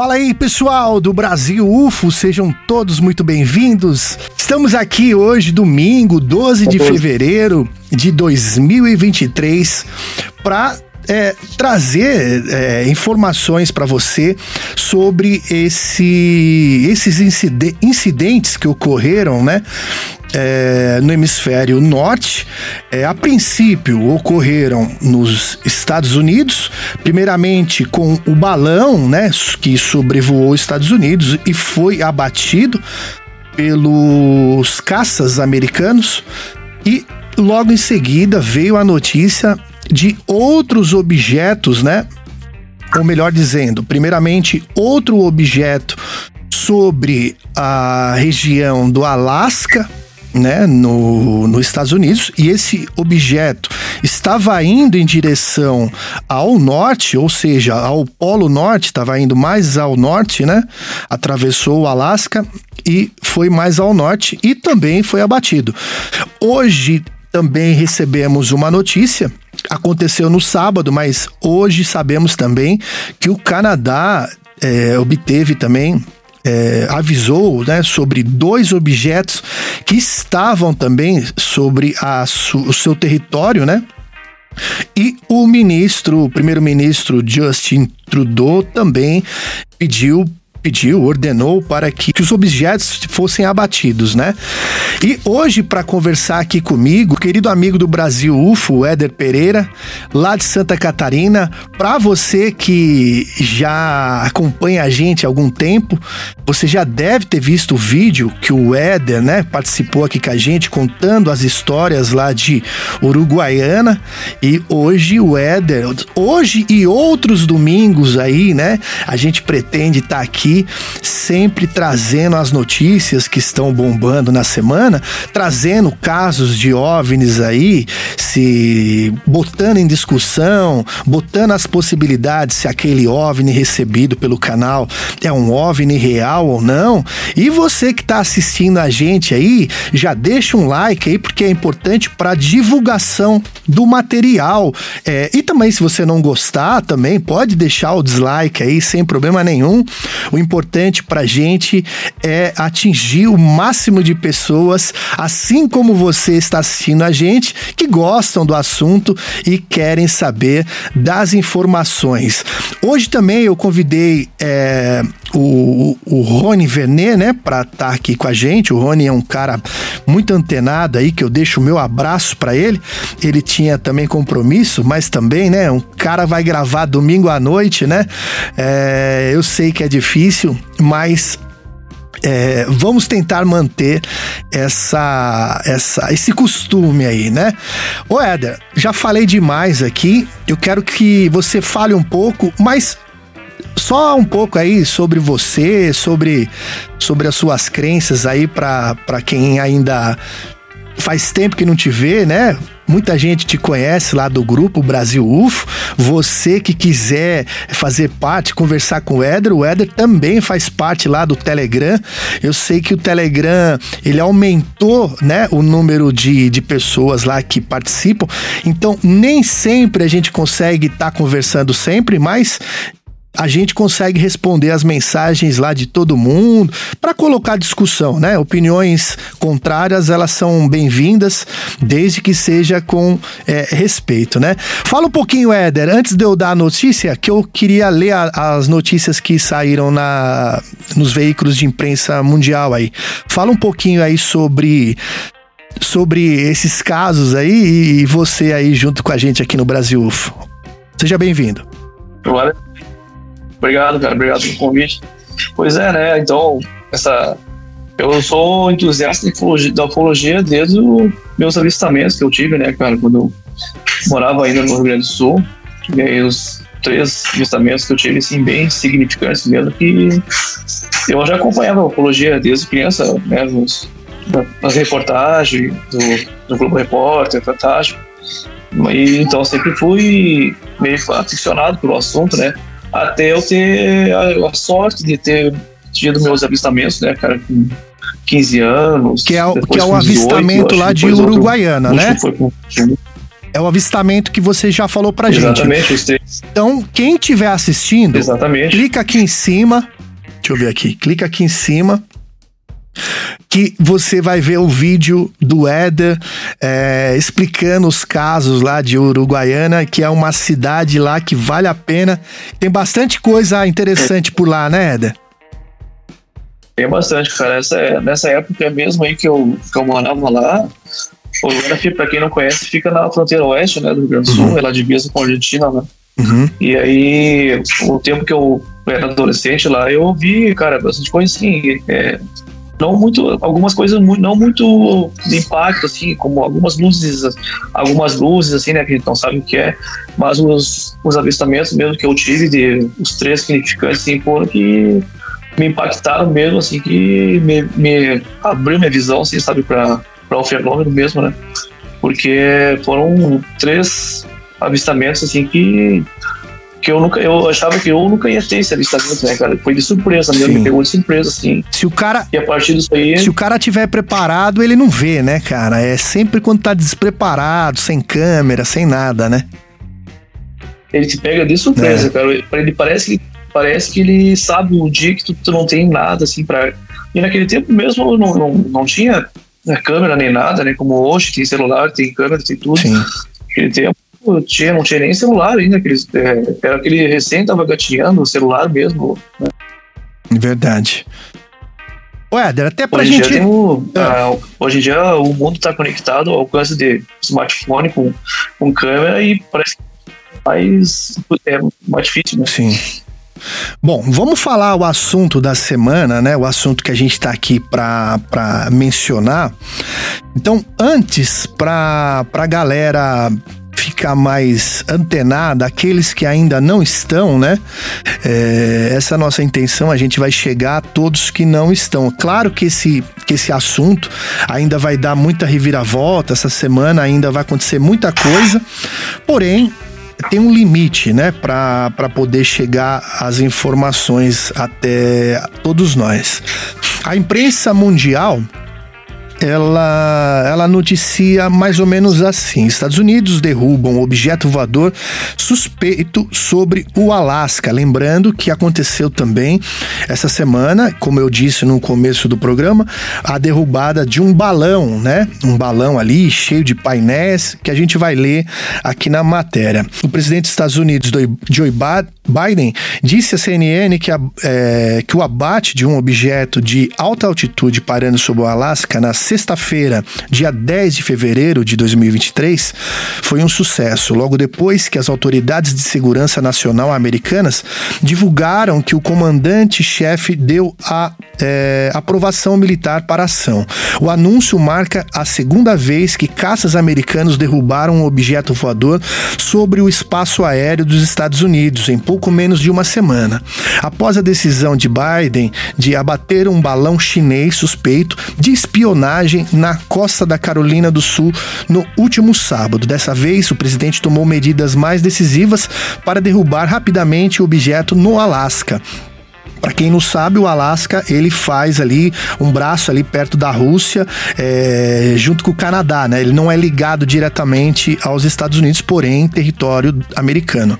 Fala aí, pessoal do Brasil UFO, sejam todos muito bem-vindos. Estamos aqui hoje, domingo, 12 de fevereiro de 2023, para é, trazer é, informações para você sobre esse, esses incidentes que ocorreram, né? É, no hemisfério norte, é, a princípio ocorreram nos Estados Unidos, primeiramente com o balão, né, que sobrevoou os Estados Unidos e foi abatido pelos caças americanos e logo em seguida veio a notícia de outros objetos, né? Ou melhor dizendo, primeiramente, outro objeto sobre a região do Alasca, né, no, nos Estados Unidos, e esse objeto estava indo em direção ao norte, ou seja, ao Polo Norte, estava indo mais ao norte, né? Atravessou o Alasca e foi mais ao norte e também foi abatido. Hoje também recebemos uma notícia aconteceu no sábado, mas hoje sabemos também que o Canadá é, obteve também é, avisou né, sobre dois objetos que estavam também sobre a, o seu território, né? E o ministro, o primeiro-ministro Justin Trudeau também pediu pediu, ordenou para que, que os objetos fossem abatidos, né? E hoje, para conversar aqui comigo, querido amigo do Brasil UFO, Éder Pereira, lá de Santa Catarina, para você que já acompanha a gente há algum tempo, você já deve ter visto o vídeo que o Éder, né, participou aqui com a gente, contando as histórias lá de Uruguaiana. E hoje o Éder, hoje e outros domingos aí, né, a gente pretende estar tá aqui aqui, sempre trazendo as notícias que estão bombando na semana, trazendo casos de OVNIs aí, se botando em discussão, botando as possibilidades se aquele OVNI recebido pelo canal é um OVNI real ou não. E você que está assistindo a gente aí, já deixa um like aí, porque é importante para divulgação do material. É, e também, se você não gostar, também pode deixar o dislike aí, sem problema nenhum. O importante para a gente é atingir o máximo de pessoas, assim como você está assistindo a gente, que gostam do assunto e querem saber das informações. Hoje também eu convidei é, o, o Rony Vernet, né, para estar tá aqui com a gente. O Rony é um cara muito antenado aí, que eu deixo o meu abraço para ele. Ele tinha também compromisso, mas também, né, um cara vai gravar domingo à noite, né? É, eu sei que é difícil, mas é, vamos tentar manter essa, essa, esse costume aí, né? Ô Éder, já falei demais aqui, eu quero que você fale um pouco, mas só um pouco aí sobre você, sobre, sobre as suas crenças aí para quem ainda faz tempo que não te vê, né? Muita gente te conhece lá do grupo Brasil UFO. Você que quiser fazer parte, conversar com o Éder, o Éder também faz parte lá do Telegram. Eu sei que o Telegram ele aumentou, né, o número de, de pessoas lá que participam. Então nem sempre a gente consegue estar tá conversando sempre, mas a gente consegue responder as mensagens lá de todo mundo para colocar discussão, né? Opiniões contrárias elas são bem-vindas desde que seja com é, respeito, né? Fala um pouquinho, Éder, antes de eu dar a notícia, que eu queria ler a, as notícias que saíram na, nos veículos de imprensa mundial aí. Fala um pouquinho aí sobre sobre esses casos aí e você aí junto com a gente aqui no Brasil UFO. Seja bem-vindo. Olá. Obrigado, cara. Obrigado pelo convite. Pois é, né? Então, essa. Eu sou entusiasta da ufologia desde os meus avistamentos que eu tive, né, cara? Quando eu morava ainda no Rio Grande do Sul. E aí, os três avistamentos que eu tive, assim, bem significantes mesmo, que eu já acompanhava a ufologia desde criança, né? Nos, nas reportagens do, do Globo Repórter, Fantástico. E, então, sempre fui meio aficionado pelo assunto, né? Até eu ter a, a sorte de ter tido meus avistamentos, né, cara, com 15 anos. Que é, o, que é o avistamento 18, lá de Uruguaiana, né? Foi com, é o avistamento que você já falou pra Exatamente, gente. três. Então, quem estiver assistindo, Exatamente. clica aqui em cima. Deixa eu ver aqui. Clica aqui em cima. Que você vai ver o vídeo do Éder é, explicando os casos lá de Uruguaiana, que é uma cidade lá que vale a pena. Tem bastante coisa interessante por lá, né, Éder? Tem bastante, cara. Essa, nessa época mesmo aí que eu, que eu morava lá, Uruguaiana, pra quem não conhece, fica na fronteira oeste, né, do Rio Grande do Sul, Uhum. é lá divisa com a Argentina, né? Uhum. E aí, o tempo que eu era adolescente lá, eu vi, cara, bastante coisa assim, é, não muito, algumas coisas mu- não muito de impacto, assim, como algumas luzes, algumas luzes, assim, né, que a gente não sabe o que é, mas os, os avistamentos mesmo que eu tive, de os três significantes, assim, foram que me impactaram mesmo, assim, que me, me abriu minha visão, assim, sabe, para o fenômeno mesmo, né, porque foram três avistamentos, assim, que que eu nunca, eu achava que eu nunca ia ter esse avistamento, né, cara? Foi de surpresa mesmo, me pegou de surpresa, assim. Se o cara. E a partir disso aí, Se o cara tiver preparado, ele não vê, né, cara? É sempre quando tá despreparado, sem câmera, sem nada, né? ele te pega de surpresa, É. cara. Ele parece que, parece que ele sabe o dia que tu, tu não tem nada, assim, pra... E naquele tempo mesmo não, não, não tinha né, câmera nem nada, né? Como hoje, tem celular, tem câmera, tem tudo. Sim. Naquele tempo tinha, não tinha nem celular ainda, aqueles, é, era aquele recém tava gatinhando o celular mesmo. Né? Verdade. Éder, até pra Hoje gente. dia o, É. ah, hoje em dia o mundo está conectado ao alcance de smartphone com, com câmera e parece que mais, é mais difícil, né? Sim. Bom, vamos falar o assunto da semana, né? O assunto que a gente está aqui para mencionar. Então, antes, para a galera ficar mais antenada, aqueles que ainda não estão, né? É, essa é a nossa intenção, a gente vai chegar a todos que não estão. Claro que esse, que esse assunto ainda vai dar muita reviravolta, essa semana ainda vai acontecer muita coisa, porém, tem um limite, né, para poder chegar as informações até todos nós. A imprensa mundial ela, ela noticia mais ou menos assim: Estados Unidos derrubam objeto voador suspeito sobre o Alasca. Lembrando que aconteceu também essa semana, como eu disse no começo do programa, a derrubada de um balão, né? Um balão ali cheio de painéis que a gente vai ler aqui na matéria. O presidente dos Estados Unidos, Joe Biden, disse à CNN que, a, é, que o abate de um objeto de alta altitude parando sobre o Alasca na sexta-feira, dia 10 de fevereiro de 2023, foi um sucesso. Logo depois que as autoridades de segurança nacional americanas divulgaram que o comandante-chefe deu a é, aprovação militar para a ação. O anúncio marca a segunda vez que caças americanos derrubaram um objeto voador sobre o espaço aéreo dos Estados Unidos em pouco menos de uma semana. Após a decisão de Biden de abater um balão chinês suspeito de espionagem na costa da Carolina do Sul no último sábado. Dessa vez, o presidente tomou medidas mais decisivas para derrubar rapidamente o objeto no Alasca. Para quem não sabe, o Alasca ele faz ali um braço ali perto da Rússia, é, junto com o Canadá, né? Ele não é ligado diretamente aos Estados Unidos, porém território americano.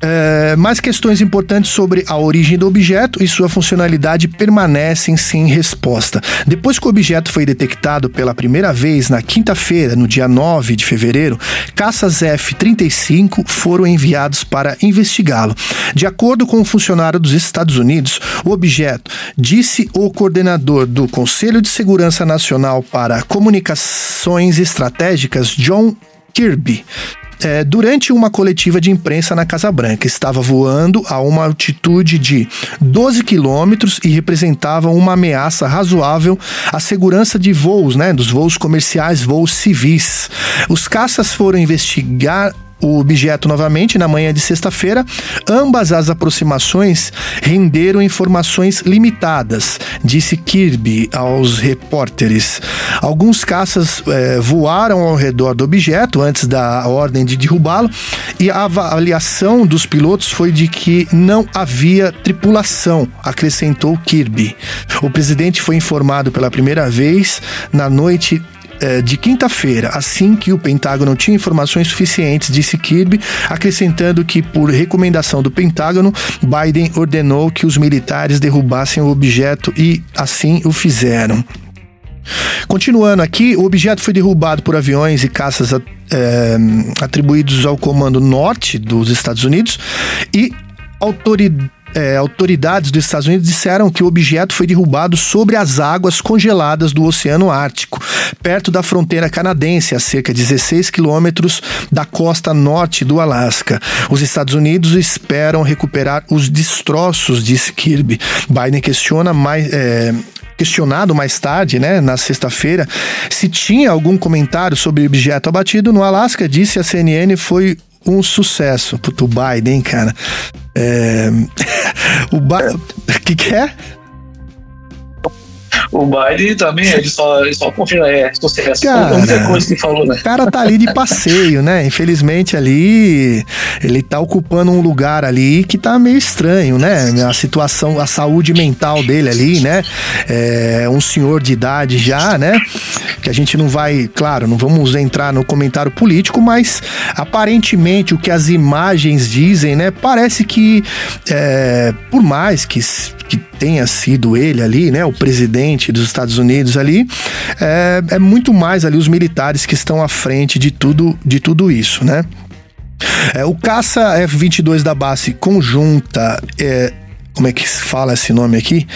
É, mais questões importantes sobre a origem do objeto e sua funcionalidade permanecem sem resposta. Depois que o objeto foi detectado pela primeira vez na quinta-feira, no dia 9 de fevereiro, caças F-35 foram enviados para investigá-lo. De acordo com um funcionário dos Estados Unidos, o objeto, disse o coordenador do Conselho de Segurança Nacional para Comunicações Estratégicas, John Kirby, é, durante uma coletiva de imprensa na Casa Branca. Estava voando a uma altitude de 12 quilômetros e representava uma ameaça razoável à segurança de voos, né, dos voos comerciais, voos civis. Os caças foram investigar o objeto novamente na manhã de sexta-feira. Ambas as aproximações renderam informações limitadas, disse Kirby aos repórteres. Alguns caças eh, voaram ao redor do objeto antes da ordem de derrubá-lo e a avaliação dos pilotos foi de que não havia tripulação, acrescentou Kirby. O presidente foi informado pela primeira vez na noite de quinta-feira, assim que o Pentágono tinha informações suficientes, disse Kirby, acrescentando que, por recomendação do Pentágono, Biden ordenou que os militares derrubassem o objeto e assim o fizeram. Continuando aqui, o objeto foi derrubado por aviões e caças é, atribuídos ao Comando Norte dos Estados Unidos e autoridades é, autoridades dos Estados Unidos disseram que o objeto foi derrubado sobre as águas congeladas do Oceano Ártico, perto da fronteira canadense, a cerca de 16 quilômetros da costa norte do Alasca. Os Estados Unidos esperam recuperar os destroços, disse Kirby. Biden questiona mais. É, questionado mais tarde, né, na sexta-feira, se tinha algum comentário sobre o objeto abatido no Alasca, disse a CNN foi um sucesso. Puto, Biden, cara. É... o ba... que que é? O Biden também, ele só, ele só confirma, é, sucesso. Cara, muita coisa que falou, né? O cara tá ali de passeio, né? Infelizmente ali, ele tá ocupando um lugar ali que tá meio estranho, né? A situação, a saúde mental dele ali, né? É um senhor de idade já, né? Que a gente não vai, claro, não vamos entrar no comentário político, mas aparentemente o que as imagens dizem, né? Parece que, é, por mais que, que tenha sido ele ali, né? O presidente dos Estados Unidos ali, é, é muito mais ali os militares que estão à frente de tudo, de tudo isso, né? É, o caça F-22 da base conjunta, é, como é que se fala esse nome aqui?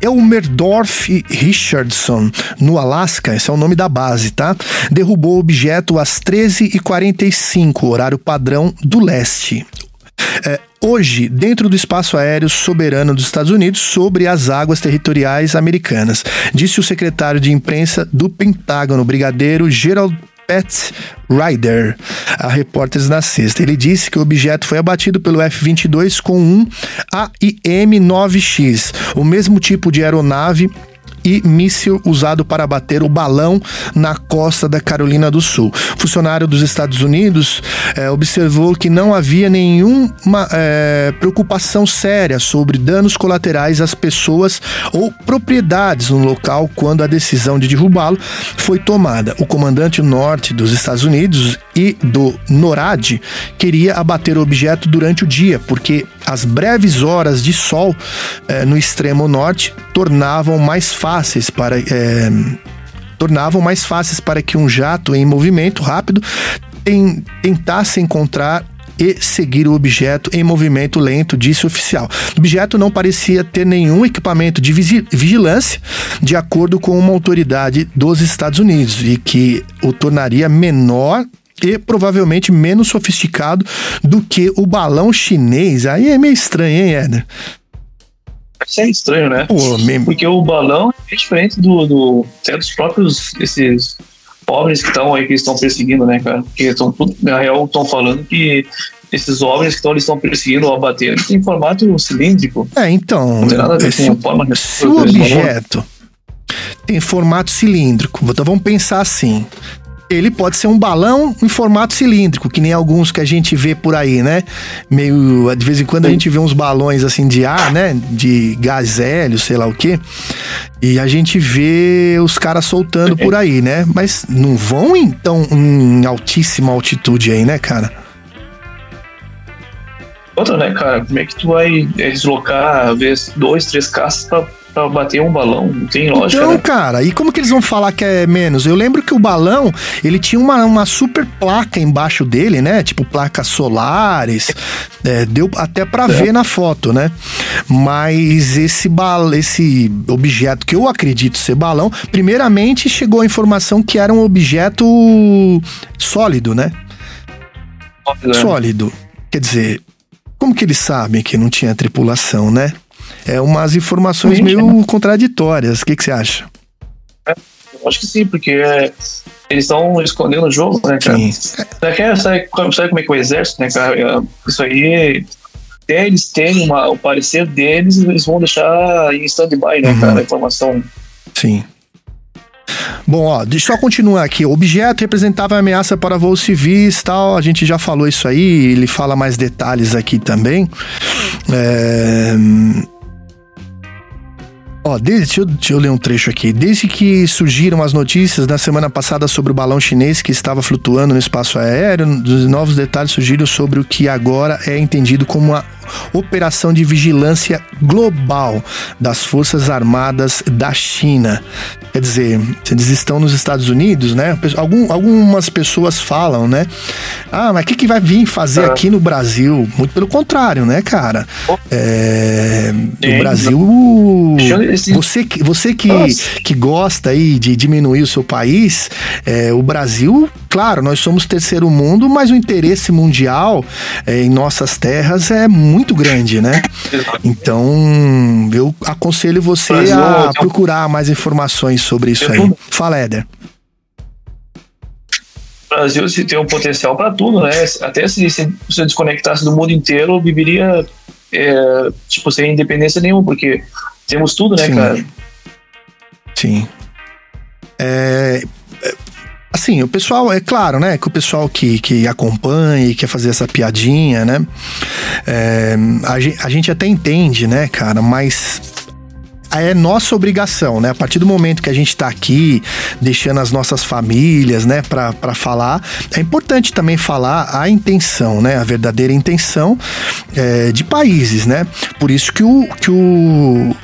Elmerdorf Richardson, no Alasca, esse é o nome da base, tá? Derrubou o objeto às 13h45, horário padrão do leste. Hoje, dentro do espaço aéreo soberano dos Estados Unidos, sobre as águas territoriais americanas, disse o secretário de imprensa do Pentágono, brigadeiro Gerald Pat Ryder, a Repórteres na sexta. Ele disse que o objeto foi abatido pelo F-22 com um AIM-9X, o mesmo tipo de aeronave e míssil usado para bater o balão na costa da Carolina do Sul. Funcionário dos Estados Unidos é, observou que não havia nenhuma é, preocupação séria sobre danos colaterais às pessoas ou propriedades no local quando a decisão de derrubá-lo foi tomada. O comandante norte dos Estados Unidos e do NORAD queria abater o objeto durante o dia, porque as breves horas de sol é, no extremo norte tornavam mais fáceis para é, tornavam mais fáceis para que um jato em movimento rápido tentasse encontrar e seguir o objeto em movimento lento, disse o oficial. O objeto não parecia ter nenhum equipamento de vigilância, de acordo com uma autoridade dos Estados Unidos, e que o tornaria menor e provavelmente menos sofisticado do que o balão chinês. Aí é meio estranho, hein, Éder? Isso é estranho, né? Pô, mesmo. Porque o balão é diferente do, do é dos próprios esses pobres que estão aí que estão perseguindo, né, cara? Porque estão na real estão falando que esses OVNIs que estão, eles estão perseguindo ou abatendo tem formato cilíndrico. É, então. Não tem nada a ver com forma Se o objeto tem formato cilíndrico, então vamos pensar assim: ele pode ser um balão em formato cilíndrico, que nem alguns que a gente vê por aí, né? Meio. De vez em quando a gente vê uns balões assim de ar, né? De gás hélio, sei lá o quê. E a gente vê os caras soltando por aí, né? Mas não vão então em altíssima altitude aí, né, cara? Outra, né, cara? Como é que tu vai deslocar, às vezes, dois, três caças pra pra bater um balão. Não tem lógica. Então, né? cara, e como que eles vão falar que é menos? Eu lembro que o balão, ele tinha uma, uma super placa embaixo dele, né? Tipo placas solares. É, deu até para é. ver na foto, né? Mas esse bal esse objeto que eu acredito ser balão, primeiramente chegou a informação que era um objeto sólido, né? Sólido. sólido. Quer dizer, como que eles sabem que não tinha tripulação, né? É umas informações sim, meio é. contraditórias. O que, que você acha? É, eu acho que sim, porque é, eles estão escondendo o jogo, né, cara? Sim. Sabe, sabe, sabe como é que o exército, né, cara? É, isso aí até eles terem uma, o parecer deles, eles vão deixar em stand-by, né, uhum. cara, a informação. Sim. Bom, ó, deixa eu só continuar aqui. O objeto representava ameaça para voos civis tal. A gente já falou isso aí, ele fala mais detalhes aqui também. É... Ó, desde, deixa eu, deixa, eu, ler um trecho aqui. Desde que surgiram as notícias na semana passada sobre o balão chinês que estava flutuando no espaço aéreo, novos detalhes surgiram sobre o que agora é entendido como uma operação de vigilância global das Forças Armadas da China. Quer dizer, eles estão nos Estados Unidos, né? Algum, algumas pessoas falam, né? Ah, mas o que, que vai vir fazer aqui no Brasil? Muito pelo contrário, né, cara? É, o Brasil. Você, você que, que gosta aí de diminuir o seu país, é, o Brasil, claro, nós somos terceiro mundo, mas o interesse mundial é, em nossas terras é muito grande, né? Então, eu aconselho você a procurar mais informações sobre isso aí. Fala, Éder. O Brasil se tem um potencial para tudo, né? Até se, se você desconectasse do mundo inteiro, viveria é, tipo sem independência nenhuma, porque temos tudo, né, Sim. cara? Sim. É, é, assim, o pessoal, é claro, né, que o pessoal que, que acompanha e quer fazer essa piadinha, né, é, a, gente, a gente até entende, né, cara, mas é nossa obrigação, né? A partir do momento que a gente está aqui, deixando as nossas famílias, né, para falar, é importante também falar a intenção, né? A verdadeira intenção é, de países, né? Por isso que o, que o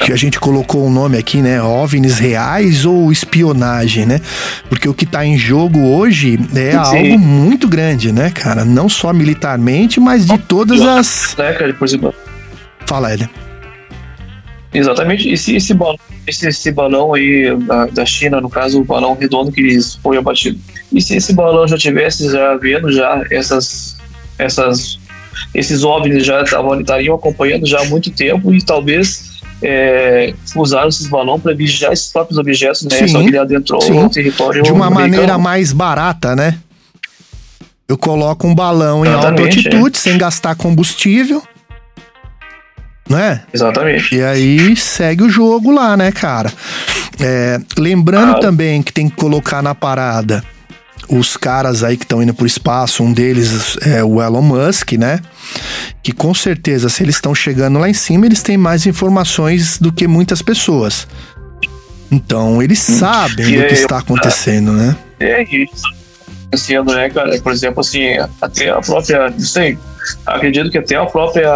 que a gente colocou o um nome aqui, né? OVNIs reais ou espionagem, né? Porque o que está em jogo hoje é Sim. algo muito grande, né, cara? Não só militarmente, mas de todas as. É, cara, por exemplo. Fala, Elia. Exatamente. E se esse balão, esse, esse balão aí da, da, China, no caso, o balão redondo que foi abatido, e se esse balão já tivesse já vendo já essas, essas, esses OVNIs já estavam, estariam acompanhando já há muito tempo e talvez é, usaram esses balões para vigiar esses próprios objetos, né? Sim, Só que ele adentrou sim. no território De uma americano. maneira mais barata, né? Eu coloco um balão em alta Exatamente, altitude, sem gastar combustível. Não é? Exatamente. E aí segue o jogo lá, né, cara? É, lembrando Ah. também que tem que colocar na parada os caras aí que estão indo pro espaço, um deles é o Elon Musk, né? Que com certeza, se eles estão chegando lá em cima, eles têm mais informações do que muitas pessoas. Então, eles sabem E do que está acontecendo, né? É isso. Sendo, né, cara? Por exemplo, assim, até a própria. Não sei. Acredito que até a própria.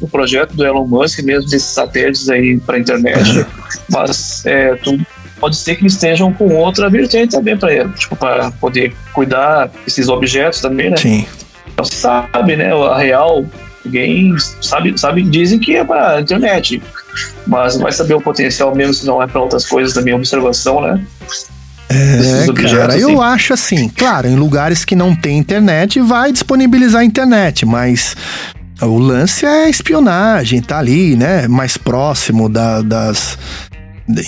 O projeto do Elon Musk, mesmo desses satélites aí para internet, mas é, tudo, pode ser que eles estejam com outra vertente também para ele, tipo, para poder cuidar desses objetos também, né? Sim. Não se sabe, né? A real, ninguém sabe, sabe, dizem que é para internet, mas vai saber o potencial mesmo se não é para outras coisas também, observação, né? É, cara, eu assim. acho assim, claro, em lugares que não tem internet, vai disponibilizar a internet, mas o lance é espionagem, tá ali, né? Mais próximo da- das.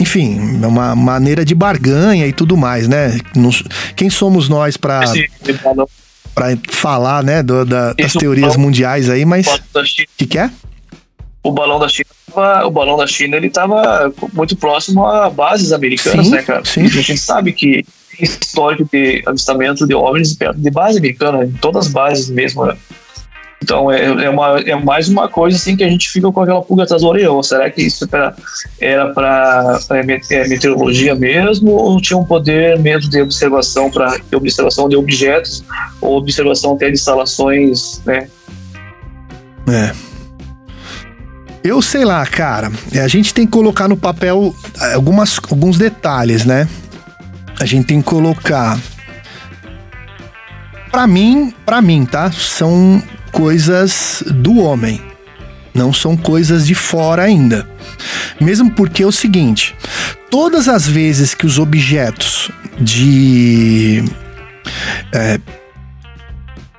Enfim, é uma maneira de barganha e tudo mais, né? Quem somos nós balão pra falar, né, do- da- das teorias mundiais aí, mas. O que, que é? o balão da China, o balão da China, ele estava muito próximo a bases americanas, Sim, né, cara? sim. A gente sabe que tem histórico de avistamento de OVNIs perto de base americana, em todas as bases mesmo, né? Então é, é, uma, é mais uma coisa assim que a gente fica com aquela pulga atrás da orelha. Será que isso era- para meteorologia mesmo? Ou tinha um poder mesmo de observação para observação de objetos ou observação até de instalações, né? É. Eu sei lá, cara. É, A gente tem que colocar no papel é, algumas, alguns detalhes, né? A gente tem que colocar. Pra mim, pra mim, tá? São coisas do homem. Não são coisas de fora ainda. Mesmo porque é o seguinte: todas as vezes que os objetos de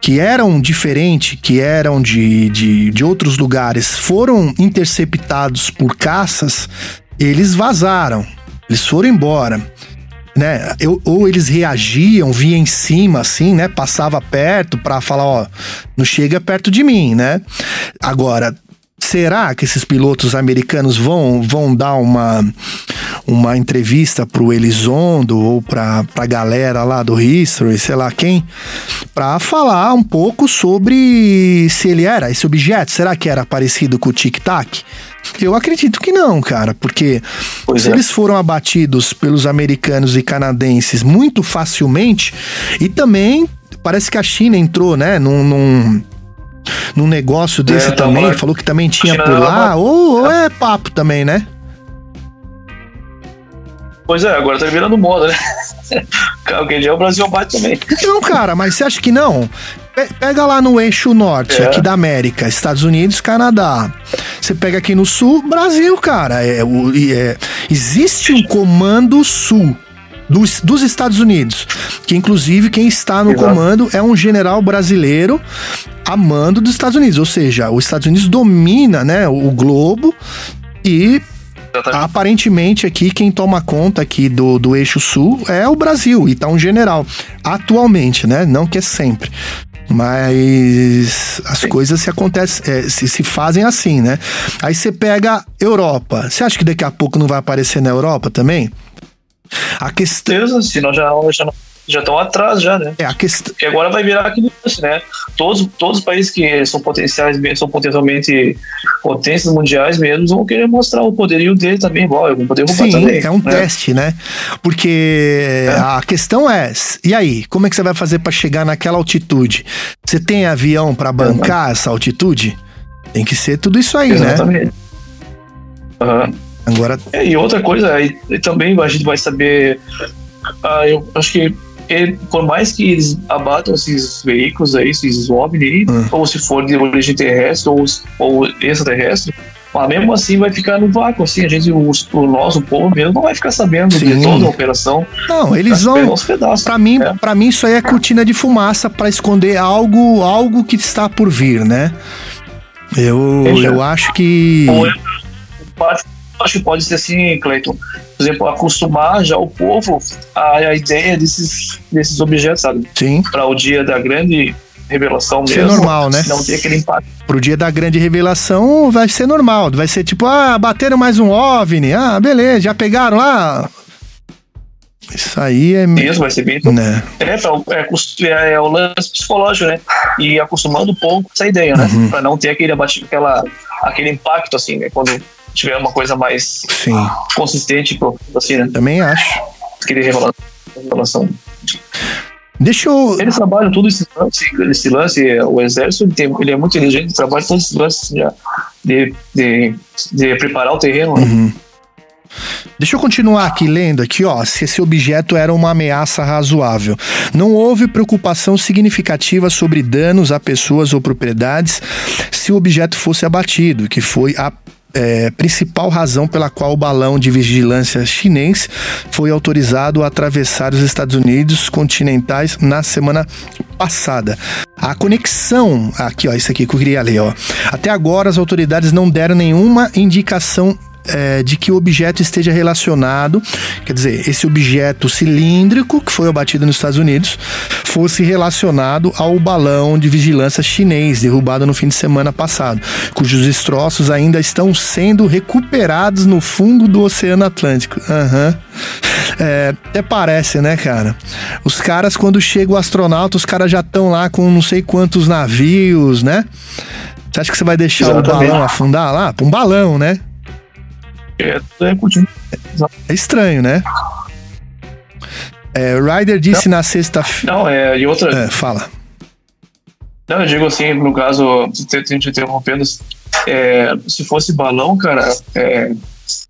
que eram diferentes, que eram de, de, de outros lugares, foram interceptados por caças, eles vazaram, eles foram embora. Né? Eu, ou eles reagiam, via em cima, assim, né? Passava perto para falar, ó, não chega perto de mim, né? Agora, será que esses pilotos americanos vão, vão dar uma, uma entrevista pro Elizondo ou pra, pra galera lá do History, sei lá quem, para falar um pouco sobre se ele era esse objeto, será que era parecido com o Tic Tac? Eu acredito que não, cara, porque pois se é. eles foram abatidos pelos americanos e canadenses muito facilmente, e também parece que a China entrou, né, num, num, num negócio desse é, também, falou que também tinha por lá, ou, ou é papo também, né? Pois é, agora tá virando moda, né? Alguém dia o Brasil bate também. Não, cara, mas você acha que não? Pega lá no eixo norte, é. aqui da América, Estados Unidos, Canadá. Você pega aqui no sul, Brasil, cara. É, é, existe um comando sul dos, dos Estados Unidos, que inclusive quem está no Exato. comando é um general brasileiro a mando dos Estados Unidos, ou seja, os Estados Unidos domina, né, o globo e Exatamente. Aparentemente aqui quem toma conta aqui do, do eixo sul é o Brasil e tá um general. Atualmente, né? Não que é sempre. Mas as Sim. coisas se acontecem, é, se, se fazem assim, né? Aí você pega Europa. Você acha que daqui a pouco não vai aparecer na Europa também? A questão. Se nós já, já não já estão atrás já, né? É a questão. Que agora vai virar aquilo, né? Todos, todos os países que são potenciais, são potencialmente potências mundiais mesmo, vão querer mostrar o poderio dele também, igual, algum poder Sim, também, é um né? teste, né? Porque é. a questão é, e aí, como é que você vai fazer para chegar naquela altitude? Você tem avião para bancar essa altitude? Tem que ser tudo isso aí, Exatamente. né? Uhum. Agora. É, e outra coisa, aí, também a gente vai saber. Ah, eu acho que porque por mais que eles abatam esses veículos aí, esses OVNI, hum. ou se for de origem terrestre ou, ou extraterrestre, mas mesmo assim vai ficar no vácuo, assim, a gente, o, o nosso povo mesmo não vai ficar sabendo Sim. de toda a operação. Não, eles vão. Para mim, é. para mim isso aí é cortina de fumaça para esconder algo, algo que está por vir, né? Eu, eu acho que. Ou é, acho que pode ser assim, Cleiton. Por exemplo, acostumar já o povo à, à ideia desses, desses objetos, sabe? Sim. Para o dia da grande revelação mesmo. Ser normal, né? Não ter aquele impacto. Pro dia da grande revelação vai ser normal. Vai ser tipo, ah, bateram mais um OVNI. Ah, beleza, já pegaram lá. Isso aí é. Isso, vai ser bem. Né? É, é, é, é, o lance psicológico, né? E acostumando o povo com essa ideia, né? Uhum. Pra não ter aquele, aquela, aquele impacto, assim, né? Quando tiver uma coisa mais Sim. consistente, assim, né? Também acho. Queria revelação. Deixa eu. Eles trabalham tudo esse lance, esse lance o exército, ele, tem, ele é muito inteligente, trabalha todos esses lances de, de, de, preparar o terreno. Né? Uhum. Deixa eu continuar aqui lendo aqui, ó, se esse objeto era uma ameaça razoável. Não houve preocupação significativa sobre danos a pessoas ou propriedades se o objeto fosse abatido, que foi a é, principal razão pela qual o balão de vigilância chinês foi autorizado a atravessar os Estados Unidos continentais na semana passada. A conexão, aqui ó, isso aqui que eu queria ler, ó. Até agora as autoridades não deram nenhuma indicação é, de que o objeto esteja relacionado, quer dizer, esse objeto cilíndrico que foi abatido nos Estados Unidos fosse relacionado ao balão de vigilância chinês derrubado no fim de semana passado, cujos destroços ainda estão sendo recuperados no fundo do Oceano Atlântico. Uhum. É, até parece, né, cara? Os caras, quando chega o astronauta, os caras já estão lá com não sei quantos navios, né? Você acha que você vai deixar Exatamente. o balão afundar lá? Um balão, né? É, é curtindo. É estranho, né? É, Ryder disse não, na sexta-feira. Não, é, e outra. É, fala. Não, eu digo assim, no caso, te interrompendo, é, se fosse balão, cara, é,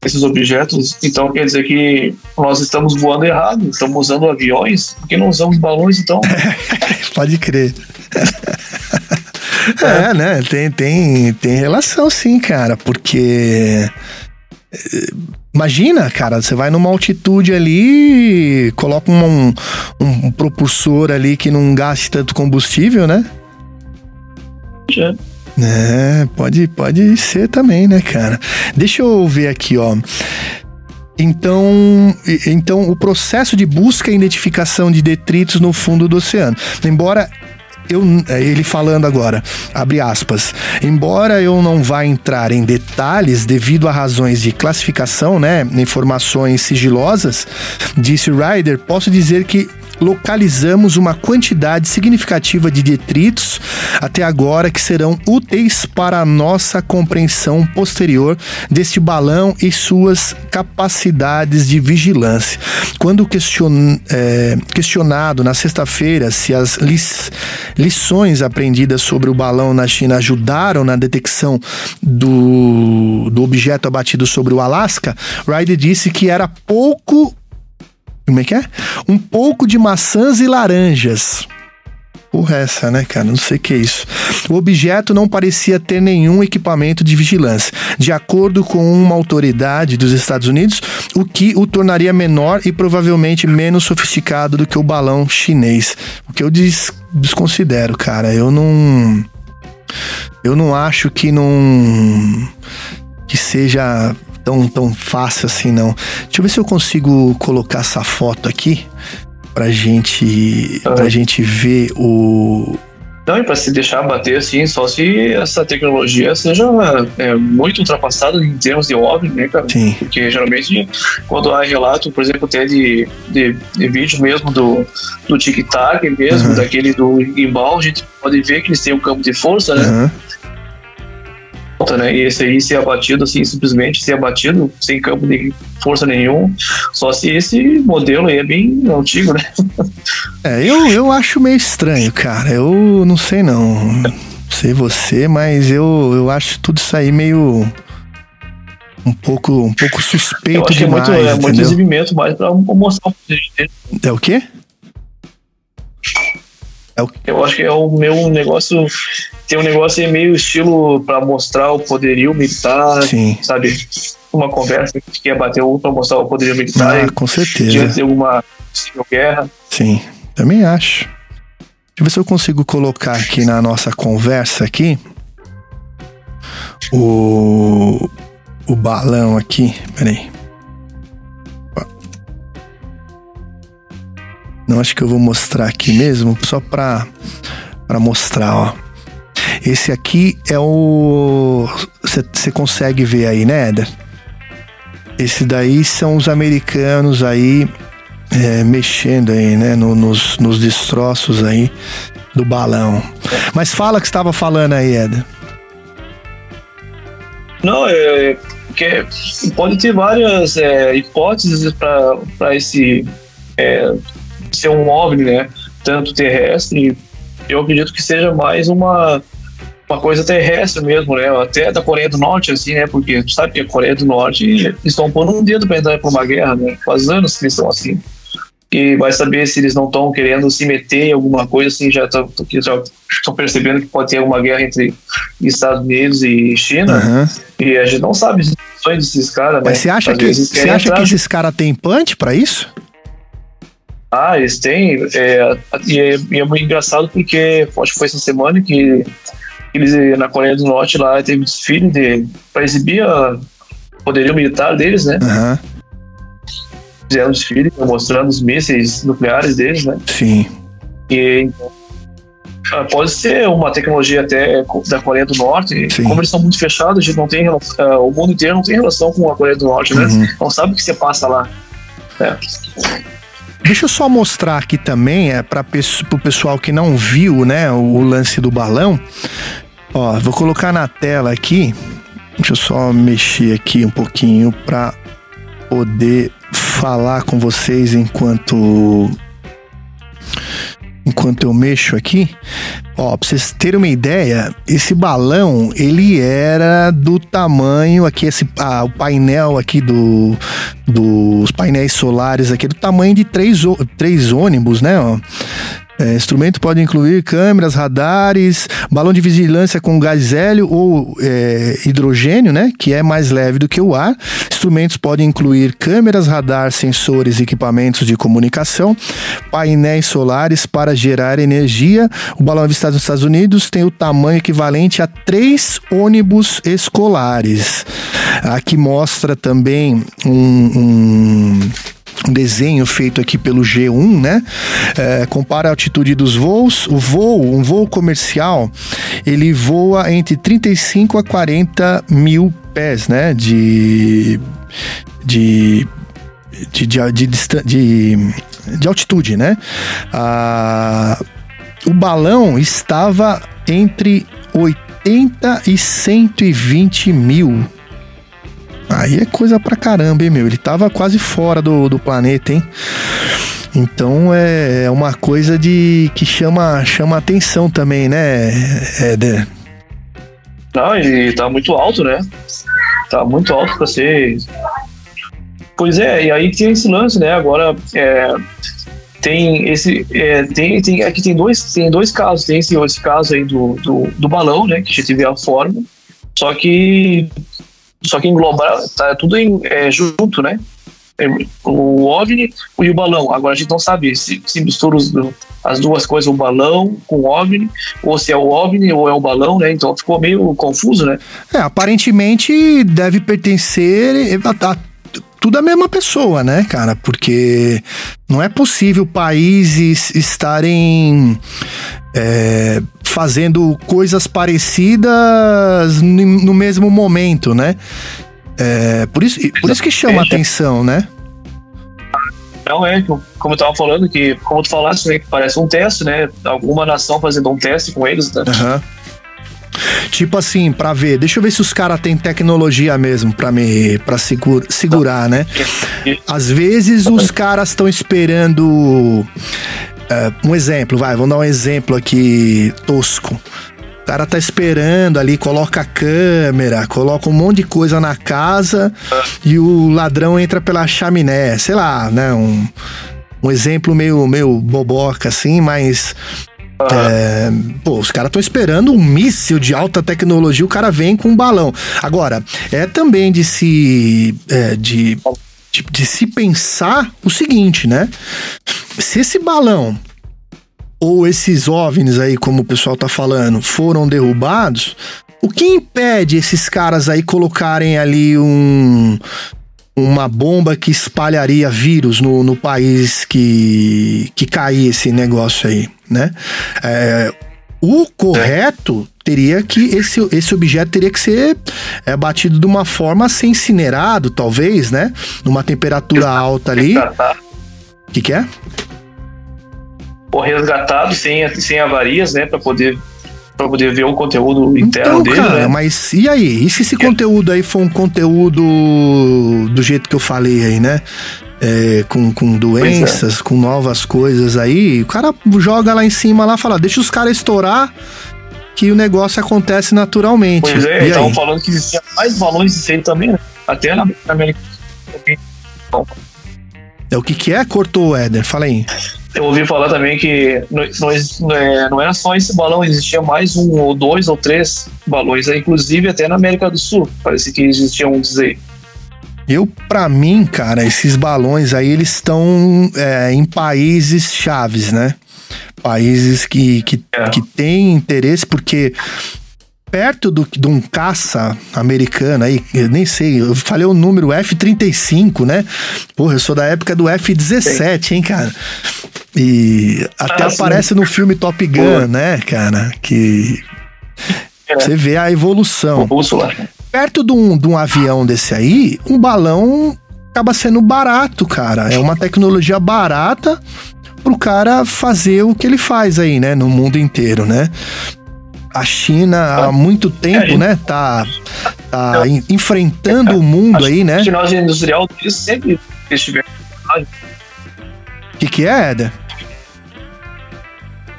esses objetos, então quer dizer que nós estamos voando errado, estamos usando aviões, por que não usamos balões então? Pode crer. é, né? Tem, tem, tem relação sim, cara, porque Imagina, cara, você vai numa altitude ali, coloca um, um, um propulsor ali que não gaste tanto combustível, né? É. É, pode, pode ser também, né, cara? Deixa eu ver aqui, ó. Então, então, o processo de busca e identificação de detritos no fundo do oceano. Embora eu, é, ele falando agora, abre aspas, embora eu não vá entrar em detalhes devido a razões de classificação, né, informações sigilosas, disse Ryder, posso dizer que localizamos uma quantidade significativa de detritos até agora que serão úteis para a nossa compreensão posterior deste balão e suas capacidades de vigilância. Quando question, é, questionado na sexta-feira se as lições aprendidas sobre o balão na China ajudaram na detecção do, do objeto abatido sobre o Alasca, Ryder disse que era pouco. Como é que é? Um pouco de maçãs e laranjas. Porra, essa, né, cara? Não sei o que é isso. O objeto não parecia ter nenhum equipamento de vigilância, de acordo com uma autoridade dos Estados Unidos, o que o tornaria menor e provavelmente menos sofisticado do que o balão chinês. O que eu des desconsidero, cara. Eu não. Eu não acho que não. que seja tão, tão fácil assim, não. Deixa eu ver se eu consigo colocar essa foto aqui pra gente, uhum. pra gente ver o. Não, e para se deixar bater assim, só se essa tecnologia seja é, muito ultrapassada em termos de OVNI, né, cara? Sim. Porque geralmente, quando há relato, por exemplo, até de, de, de vídeo mesmo do, do tic-tac mesmo, uhum. daquele do gimbal, a gente pode ver que eles têm um campo de força, né? Uhum né? E esse aí ser abatido, assim, simplesmente ser abatido, sem campo de força nenhum, só se esse modelo aí é bem antigo, né? É, eu, eu acho meio estranho, cara. Eu não sei não. Não sei você, mas eu, eu acho tudo isso aí meio um pouco, um pouco suspeito eu demais. É muito, é muito exibimento mais pra mostrar o. É o quê? É o... Eu acho que é o meu negócio tem um negócio meio estilo para mostrar o poderio militar, Sim. sabe? Uma conversa que ia bater outro para mostrar o poderio militar. Ah, com certeza. De alguma possível guerra. Sim, também acho. Deixa eu ver se eu consigo colocar aqui na nossa conversa aqui o, o balão aqui. Peraí. Não acho que eu vou mostrar aqui mesmo, só para para mostrar, ó. Esse aqui é o. Você consegue ver aí, né, Eder? Esse daí são os americanos aí é, mexendo aí, né, no, nos, nos destroços aí do balão. Mas fala que estava falando aí, Eder. Não, é que pode ter várias é, hipóteses para esse é, ser um OVNI, né? Tanto terrestre, eu acredito que seja mais uma uma coisa terrestre mesmo, né? Até da Coreia do Norte, assim, né? Porque tu sabe que a Coreia do Norte estão pondo um dedo para entrar para uma guerra, né? Faz anos que eles estão assim. E vai saber se eles não estão querendo se meter em alguma coisa, assim, já estão percebendo que pode ter alguma guerra entre Estados Unidos e China. Uhum. E a gente não sabe as intenções desses caras, né? Mas você acha, que, você acha que esses caras têm punch para isso? Ah, eles têm. É, e, é, e é muito engraçado porque acho que foi essa semana que eles na Coreia do Norte lá teve desfile de, para exibir o poderio militar deles, né? Uhum. Fizeram desfile mostrando os mísseis nucleares deles, né? Sim. E ah, pode ser uma tecnologia até da Coreia do Norte. Sim. Como eles são muito fechados, a gente não tem uh, o mundo inteiro não tem relação com a Coreia do Norte, né? Uhum. Não sabe o que você passa lá. É. Deixa eu só mostrar aqui também, é, para o pessoal que não viu né, o, lance do balão. Ó, vou colocar na tela aqui. Deixa eu só mexer aqui um pouquinho para poder falar com vocês enquanto enquanto eu mexo aqui. Ó, pra vocês terem uma ideia, esse balão, ele era do tamanho aqui, esse, ah, o painel aqui do, dos painéis solares aqui, do tamanho de três, três ônibus, né? Ó. É, instrumento pode incluir câmeras, radares, balão de vigilância com gás hélio ou é, hidrogênio, né, que é mais leve do que o ar. Instrumentos podem incluir câmeras, radar, sensores, equipamentos de comunicação, painéis solares para gerar energia. O balão avistado nos Estados Unidos tem o tamanho equivalente a três ônibus escolares. Aqui mostra também um, um um desenho feito aqui pelo G1, né? É, compara a altitude dos voos. O voo, um voo comercial, ele voa entre 35 a 40 mil pés, né? De. de de, de, de, de de altitude, né? Ah, o balão estava entre 80 e 120 mil. Aí é coisa pra caramba, hein, meu? Ele tava quase fora do, do planeta, hein? Então é, é uma coisa de que chama, chama atenção também, né, Éder? Não, e tá muito alto, né? Tá muito alto pra ser. Pois é, e aí tem esse lance, né? Agora é, tem esse. É, tem, tem, aqui tem dois, tem dois casos. Tem esse, esse caso aí do, do, do balão, né? Que já teve a forma. Só que. Só que engloba, tá tudo em, é, junto, né? É, o OVNI e o balão. Agora a gente não sabe se, se mistura os, as duas coisas, o balão com o OVNI, ou se é o OVNI ou é o balão, né? Então ficou meio confuso, né? É, aparentemente deve pertencer a, a tudo a mesma pessoa, né, cara? Porque não é possível países estarem é, fazendo coisas parecidas no mesmo momento, né? É, por, isso, por isso que chama é, atenção, né? Não é, como eu tava falando, que, como tu falaste, né, que parece um teste, né? Alguma nação fazendo um teste com eles, né? Uhum. Tipo assim, pra ver, deixa eu ver se os caras têm tecnologia mesmo pra me pra segura, segurar, né? Às vezes os caras estão esperando. Uh, um exemplo, vai, vamos dar um exemplo aqui tosco. O cara tá esperando ali, coloca a câmera, coloca um monte de coisa na casa e o ladrão entra pela chaminé. Sei lá, né? Um, um exemplo meio, meio boboca assim, mas. É, pô, os caras estão esperando um míssil de alta tecnologia, o cara vem com um balão. Agora, é também de se. É, de, de, de se pensar o seguinte, né? Se esse balão ou esses OVNIs aí, como o pessoal tá falando, foram derrubados, o que impede esses caras aí colocarem ali um uma bomba que espalharia vírus no, no país que, que cair esse negócio aí, né? É, o correto teria que esse, esse objeto teria que ser é, batido de uma forma a ser incinerado, talvez, né? Numa temperatura alta ali. O que, que é? ou resgatado sem, sem avarias, né, para poder para poder ver o conteúdo interno então, dele, cara, né? Mas e aí? E se esse conteúdo aí for um conteúdo do jeito que eu falei aí, né? É, com, com doenças, é. com novas coisas aí, o cara joga lá em cima lá fala, deixa os caras estourar que o negócio acontece naturalmente. Pois é, estavam falando que existia mais balões de aí também, né? Até na América. É o que que é? Cortou o Éder, fala aí eu ouvi falar também que não, não, é, não era só esse balão, existia mais um ou dois ou três balões, inclusive até na América do Sul. Parece que existiam uns aí. Eu, para mim, cara, esses balões aí, eles estão é, em países chaves, né? Países que, que, é. que têm interesse, porque perto do, de um caça americano aí, eu nem sei, eu falei o número F-35, né? Porra, eu sou da época do F-17, hein, cara? E até ah, aparece sim. no filme Top Gun, né, cara? Que é. você vê a evolução. Perto de um, de um avião desse aí, um balão acaba sendo barato, cara. É uma tecnologia barata pro cara fazer o que ele faz aí, né, no mundo inteiro, né? A China há muito tempo, né, tá, tá enfrentando o mundo aí, né? A espionagem industrial sempre estiver. O que, que é, Eder?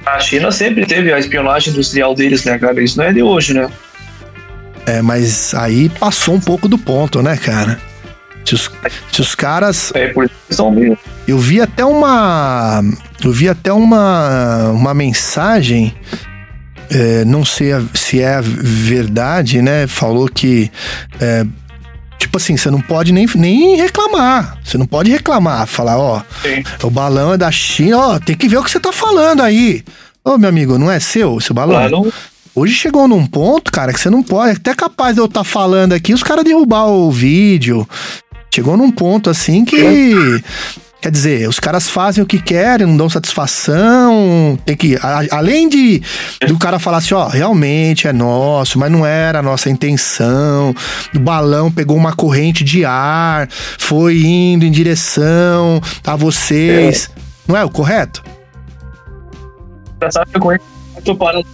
A China sempre teve a espionagem industrial deles, né, cara? Isso não é de hoje, né? É, mas aí passou um pouco do ponto, né, cara? Se os, se os caras. É, por isso são meio. Eu vi até uma. Eu vi até uma, uma mensagem. É, não sei se é verdade, né? Falou que. É, tipo assim, você não pode nem, nem reclamar. Você não pode reclamar, falar, ó, Sim. o balão é da China, ó, tem que ver o que você tá falando aí. Ô, meu amigo, não é seu esse balão? Claro. Hoje chegou num ponto, cara, que você não pode. Até capaz de eu estar tá falando aqui, os caras derrubar o vídeo. Chegou num ponto assim que. Quer dizer, os caras fazem o que querem, não dão satisfação. Tem que. A, além de do cara falar assim, ó, realmente é nosso, mas não era a nossa intenção. O balão pegou uma corrente de ar, foi indo em direção a vocês. Não é o correto? Parando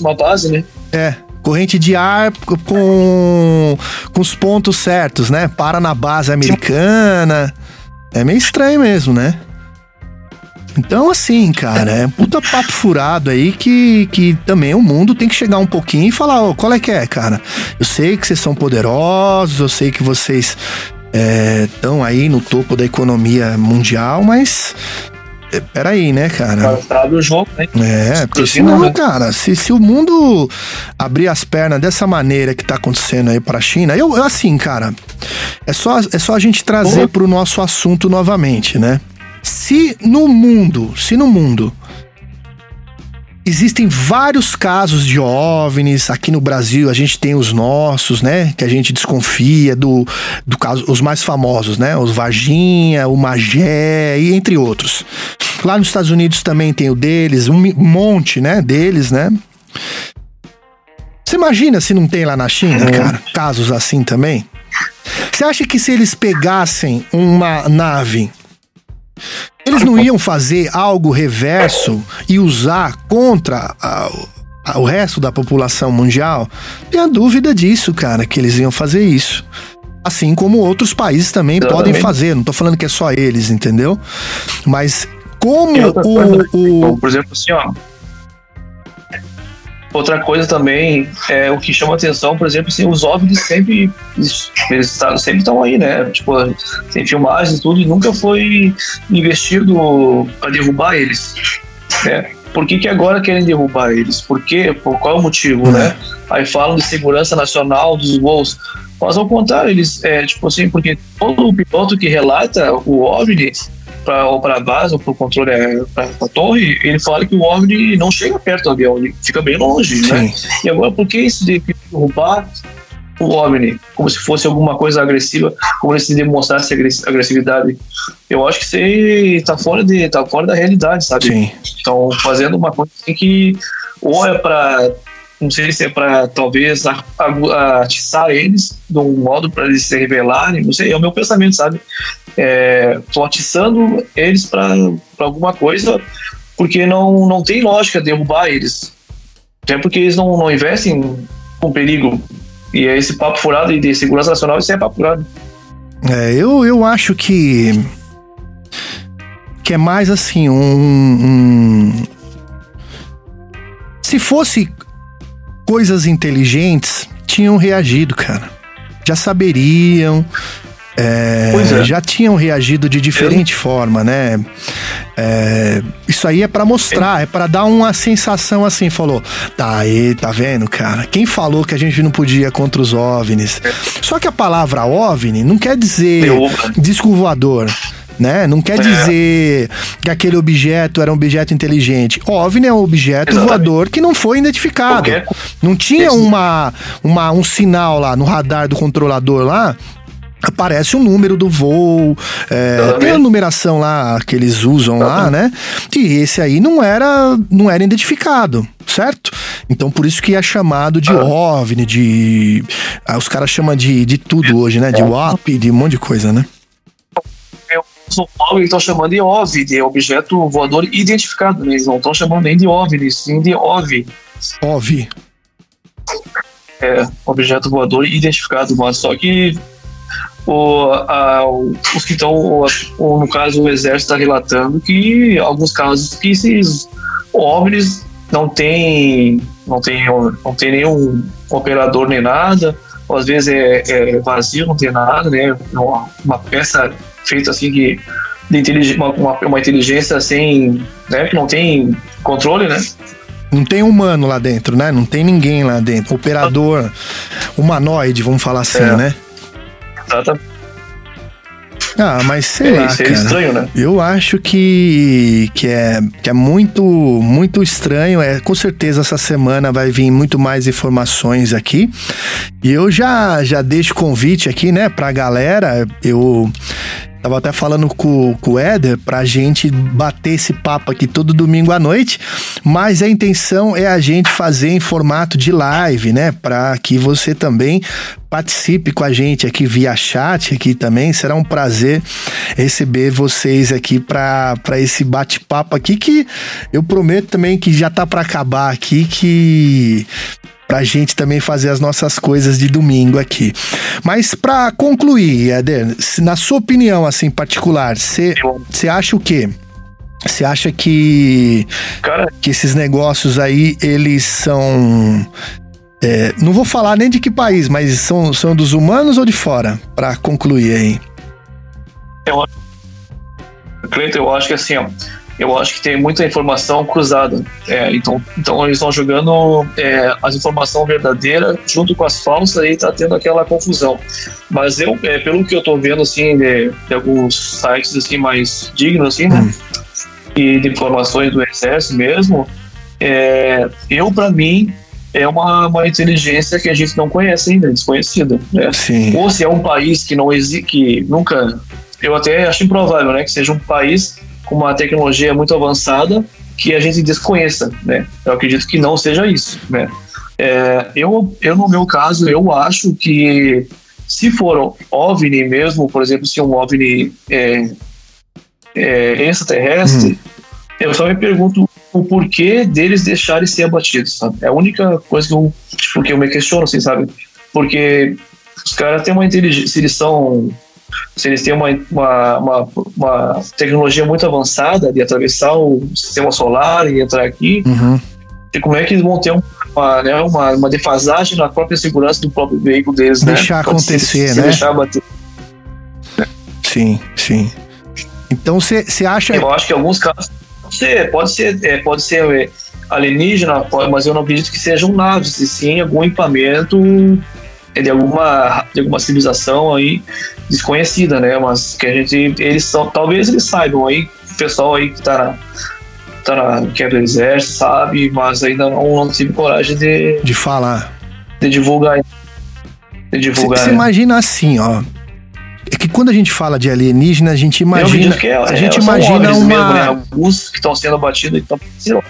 uma base, né? É, corrente de ar com, com os pontos certos, né? Para na base americana. É meio estranho mesmo, né? Então, assim, cara, é puta papo furado aí que, que também o mundo tem que chegar um pouquinho e falar, oh, qual é que é, cara? Eu sei que vocês são poderosos, eu sei que vocês estão é, aí no topo da economia mundial, mas é, peraí, né, cara? Abre o jogo, né? É, porque senão, né? cara, se, se o mundo abrir as pernas dessa maneira que tá acontecendo aí pra China, eu, eu assim, cara, é só, é só a gente trazer Porra. pro nosso assunto novamente, né? Se no mundo, se no mundo Existem vários casos de OVNIs. Aqui no Brasil a gente tem os nossos, né? Que a gente desconfia do, do caso, os mais famosos, né? Os Varginha, o Magé e entre outros. Lá nos Estados Unidos também tem o deles, um monte, né? Deles, né? Você imagina se não tem lá na China, é. cara, casos assim também? Você acha que se eles pegassem uma nave eles não iam fazer algo reverso e usar contra a, a, o resto da população mundial? Tenha dúvida disso, cara, que eles iam fazer isso. Assim como outros países também Exatamente. podem fazer. Não tô falando que é só eles, entendeu? Mas como o, o. Por exemplo, assim, ó. Outra coisa também é o que chama atenção, por exemplo, assim, os OVNIs sempre eles sempre estão aí, né? Tipo, tem filmagens e tudo, e nunca foi investido para derrubar eles. Né? Por que, que agora querem derrubar eles? Por quê? Por qual motivo, né? Aí falam de segurança nacional dos voos. Mas ao contrário, eles, é, tipo assim, porque todo piloto que relata o OVNI pra, ou para a base, ou para o controle, é, para a torre, ele fala que o OVNI não chega perto do avião, ele fica bem longe, né? Sim. né? E agora, por que isso de derrubar o OVNI como se fosse alguma coisa agressiva, como se demonstrasse agressividade? Eu acho que isso está fora, de, tá fora da realidade, sabe? Sim. Estão fazendo uma coisa assim que ou é para não sei se é para talvez atiçar eles de um modo para eles se revelarem, não sei, é o meu pensamento, sabe? É, eles para alguma coisa, porque não, não tem lógica derrubar eles. Até porque eles não, não investem com perigo. E é esse papo furado de segurança nacional, isso é papo furado. É, eu, eu acho que. que é mais assim, um, um se fosse coisas inteligentes tinham reagido, cara. Já saberiam, é, é. já tinham reagido de diferente Eu... forma, né? É, isso aí é para mostrar, é, é para dar uma sensação assim, falou, tá aí, tá vendo, cara? Quem falou que a gente não podia contra os OVNIs? Só que a palavra OVNI não quer dizer disco voador né? Não quer é. dizer que aquele objeto era um objeto inteligente. OVNI é um objeto Exatamente. voador que não foi identificado. Não tinha uma, uma, um sinal lá no radar do controlador lá aparece o número do voo, é, tem a numeração lá que eles usam lá, né? E esse aí não era, não era identificado, certo? Então por isso que é chamado de ah. OVNI, de ah, os caras chamam de, de tudo hoje, né? De WAP, de um monte de coisa, né? São Paulo estão chamando de OVNI, de objeto voador identificado, né? Eles não estão chamando nem de OVNI, sim de OVI. OVI. É, objeto voador identificado, mas só que o, a, os que estão, no caso, o exército está relatando que alguns casos que esses OVNIs não tem, não tem, não tem nenhum operador nem nada, ou às vezes é, é vazio, não tem nada, né? Uma, uma peça feito assim que de uma, uma, uma, inteligência assim, né, que não tem controle, né? Não tem humano lá dentro, né? Não tem ninguém lá dentro. Operador humanoide, vamos falar assim, é. né? Exatamente. Ah, mas sei é, lá, isso é cara. estranho, né? Eu acho que, que, é, que é muito, muito estranho. É, com certeza essa semana vai vir muito mais informações aqui. E eu já, já deixo convite aqui, né, pra galera. Eu Tava até falando com, com o Éder pra gente bater esse papo aqui todo domingo à noite, mas a intenção é a gente fazer em formato de live, né? Para que você também participe com a gente aqui via chat aqui também. Será um prazer receber vocês aqui para esse bate-papo aqui que eu prometo também que já tá para acabar aqui que pra gente também fazer as nossas coisas de domingo aqui. Mas para concluir, Eder, na sua opinião assim particular, você acha o quê? Você acha que Cara, que esses negócios aí eles são é, não vou falar nem de que país, mas são, são dos humanos ou de fora? Para concluir aí. Eu, Cleiton, eu acho que assim, ó, eu acho que tem muita informação cruzada. É, então, então eles estão jogando é, as informações verdadeiras junto com as falsas e está tendo aquela confusão. Mas eu, é, pelo que eu estou vendo assim de, de, alguns sites assim mais dignos assim, né, hum. e de informações do exército mesmo, é, eu para mim é uma, uma inteligência que a gente não conhece ainda, desconhecida. Né? Sim. Ou se é um país que não existe, que nunca, eu até acho improvável, né, que seja um país com uma tecnologia muito avançada que a gente desconheça, né? Eu acredito que não seja isso, né? É, eu, eu, no meu caso, eu acho que se for OVNI mesmo, por exemplo, se um OVNI é, é extraterrestre, hum. eu só me pergunto o porquê deles deixarem ser abatidos, sabe? É a única coisa que eu, tipo, que eu me questiono, assim, sabe? Porque os caras têm uma inteligência, eles são se eles têm uma, uma, uma, uma, tecnologia muito avançada de atravessar o sistema solar e entrar aqui, uhum. e como é que eles vão ter uma, né, uma, uma defasagem na própria segurança do próprio veículo deles, né? deixar né? acontecer, se, se né? deixar bater. Sim, sim. Então você acha. Eu acho que em alguns casos pode ser, pode ser, é, pode ser é, alienígena, pode, mas eu não acredito que sejam naves, e sim algum equipamento é de alguma, de alguma civilização aí desconhecida, né? Mas que a gente, eles são, talvez eles saibam aí, o pessoal aí que tá, tá na quebra do exército, sabe, mas ainda não, não tive coragem de... De falar. De divulgar. De divulgar. Você né? imagina assim, ó, é que quando a gente fala de alienígena, a gente imagina. É, a gente é, imagina uma. Mesmo, né? Alguns que estão sendo abatidos e estão.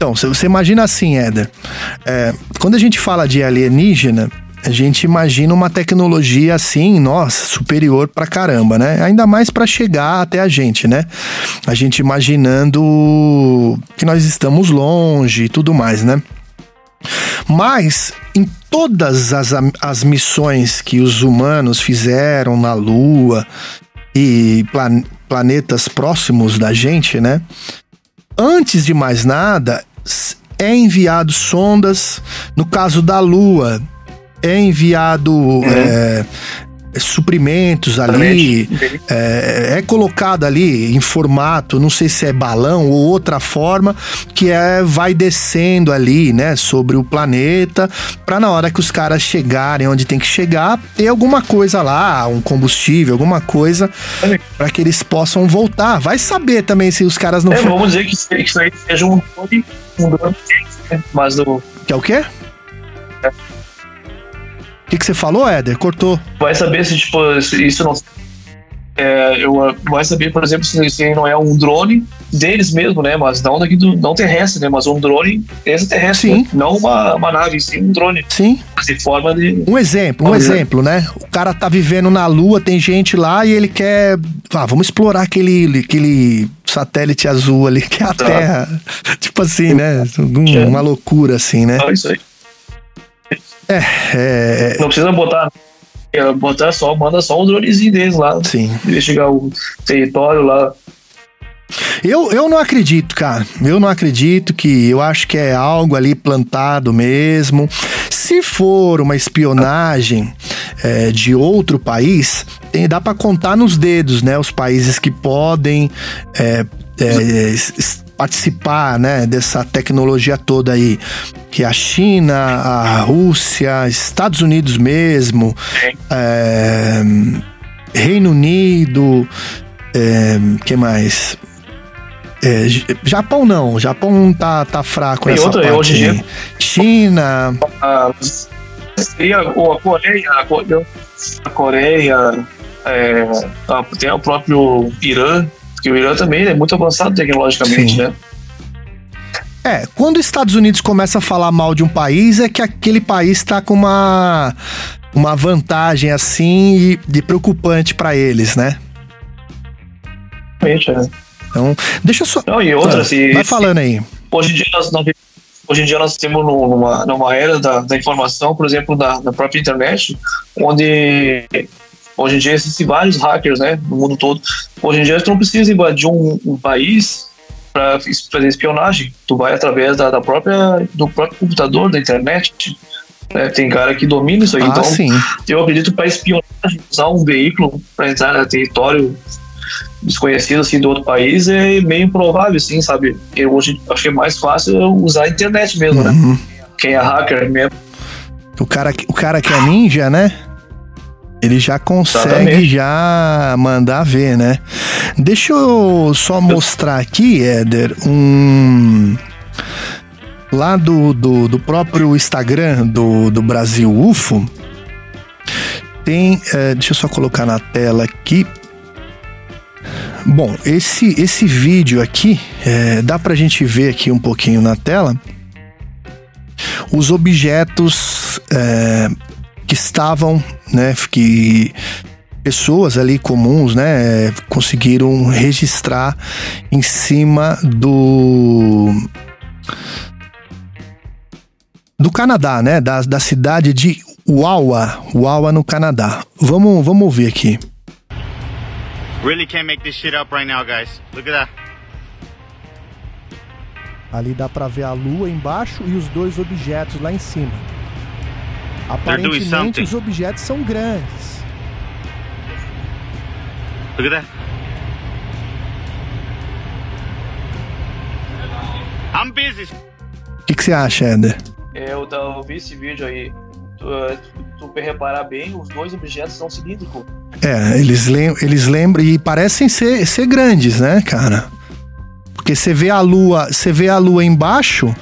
Então, você imagina assim, Éder. É, quando a gente fala de alienígena, a gente imagina uma tecnologia assim, nossa, superior pra caramba, né? Ainda mais para chegar até a gente, né? A gente imaginando que nós estamos longe e tudo mais, né? Mas em todas as, as missões que os humanos fizeram na Lua e plan, planetas próximos da gente, né? Antes de mais nada, é enviado sondas. No caso da Lua, é enviado uhum. é, suprimentos ali, é, é, colocado ali em formato, não sei se é balão ou outra forma, que é vai descendo ali, né, sobre o planeta, para na hora que os caras chegarem onde tem que chegar, ter alguma coisa lá, um combustível, alguma coisa, para que eles possam voltar. Vai saber também se os caras não. É, for... Vamos dizer que isso aí seja um drone, um drone, mas o. Que é o quê? É que, que você falou, Éder? Cortou. Vai saber se, tipo, isso não. É, eu, vai saber, por exemplo, se, se não é um drone deles mesmo, né? Mas não daqui do, não terrestre, né? Mas um drone extraterrestre. Sim. Né? Não uma, uma nave, sim um drone. Sim. De forma de. Um exemplo, um exemplo, né? O cara tá vivendo na Lua, tem gente lá e ele quer. Ah, vamos explorar aquele, aquele satélite azul ali, que é a tá. Terra. tipo assim, né? É. Uma loucura assim, né? Ah, isso aí. É, é, é... Não precisa botar. É, botar só, manda só um dronezinho deles lá. Sim. Investigar o território lá. Eu, eu não acredito, cara. Eu não acredito que. Eu acho que é algo ali plantado mesmo. Se for uma espionagem é, de outro país, tem, dá para contar nos dedos, né? Os países que podem é, é, participar né, dessa tecnologia toda aí, que a China, a Rússia, Estados Unidos mesmo, é, Reino Unido, é, que mais? É, Japão não, Japão tá, tá fraco Tem nessa outra, parte. Hoje China. A, seria a Coreia, a Coreia, É, tem o próprio Irã, que o Irã também é muito avançado tecnologicamente, Sim. né? É, quando os Estados Unidos começa a falar mal de um país, é que aquele país está com uma, uma vantagem assim de preocupante para eles, né? Realmente, é. Então, deixa eu só. Não, e outra, ah, se, vai falando aí. Hoje em dia nós, hoje em dia nós temos numa, numa era da, da informação, por exemplo, da, da própria internet, onde hoje em dia existem vários hackers, né, no mundo todo. Hoje em dia tu não precisa invadir um, um país para fazer espionagem. Tu vai através da, da, própria do próprio computador, da internet. Né? Tem cara que domina isso aí. Ah, então, sim. eu acredito para espionagem, usar um veículo para entrar no território desconhecido assim do outro país é meio improvável, assim, sabe? Eu hoje acho que é mais fácil usar a internet mesmo, né? uhum. né? Quem é hacker mesmo. O cara, o cara que é ninja, né? Ele já consegue Exatamente. já mandar ver, né? Deixa eu só mostrar aqui, Éder, um. Lá do, do, do próprio Instagram do, do Brasil UFO, tem. É, deixa eu só colocar na tela aqui. Bom, esse, esse vídeo aqui, é, dá pra gente ver aqui um pouquinho na tela os objetos é, que estavam, né, que pessoas ali comuns, né, conseguiram registrar em cima do do Canadá, né, da, da cidade de Wawa, Wawa no Canadá. Vamos, vamos ouvir aqui. Really can't make this shit up right now, guys. Look at that. Ali dá para ver a lua embaixo e os dois objetos lá em cima. Aparentemente os objetos são grandes. Look at that. I'm busy. O que, que você acha, Eder? É, eu, eu vi esse vídeo aí. Tu, tu, tu reparar bem, os dois objetos são cilíndricos. É, eles, lem eles lembram e parecem ser, ser grandes, né, cara? Porque você vê a lua, você vê a lua embaixo,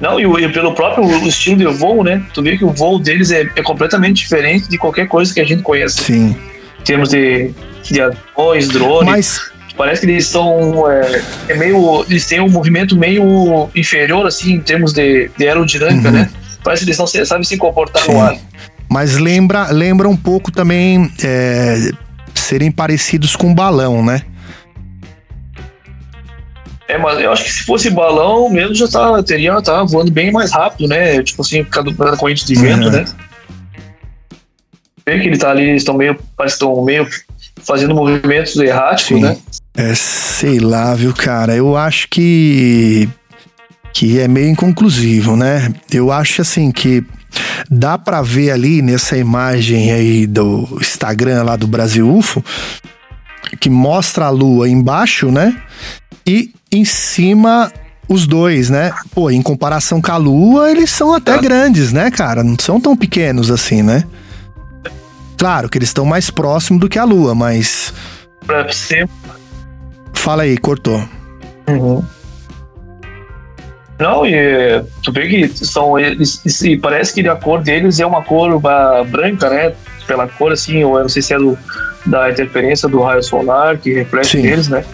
não, e, e, pelo próprio estilo de voo, né? Tu vê que o voo deles é, é completamente diferente de qualquer coisa que a gente conhece. Sim. Em termos de, de aviões, drones. Mas... Parece que eles são. É, é, meio. Eles têm um movimento meio inferior, assim, em termos de, de aerodinâmica, uhum. né? Parece que eles não sabem se comportar Sim. no ar. Mas lembra, lembra um pouco também é, serem parecidos com balão, né? É, mas eu acho que se fosse balão mesmo já tá, teria tá voando bem mais rápido, né? Tipo assim, por causa da corrente de vento, uhum. né? Vê que ele tá ali, eles estão meio, parece estão meio fazendo movimentos erráticos, Sim. né? É, sei lá, viu, cara? Eu acho que que é meio inconclusivo, né? Eu acho assim que dá para ver ali nessa imagem aí do Instagram lá do Brasil UFO que mostra a lua embaixo, né? E em cima os dois, né? Pô, em comparação com a Lua, eles são até grandes, né, cara? Não são tão pequenos assim, né? Claro que eles estão mais próximos do que a Lua, mas. Pra ser. Fala aí, cortou. Uhum. Não, e tu vê que são eles. E parece que a cor deles é uma cor branca, né? Pela cor assim, ou eu não sei se é do, da interferência do raio solar que reflete Sim. neles, né?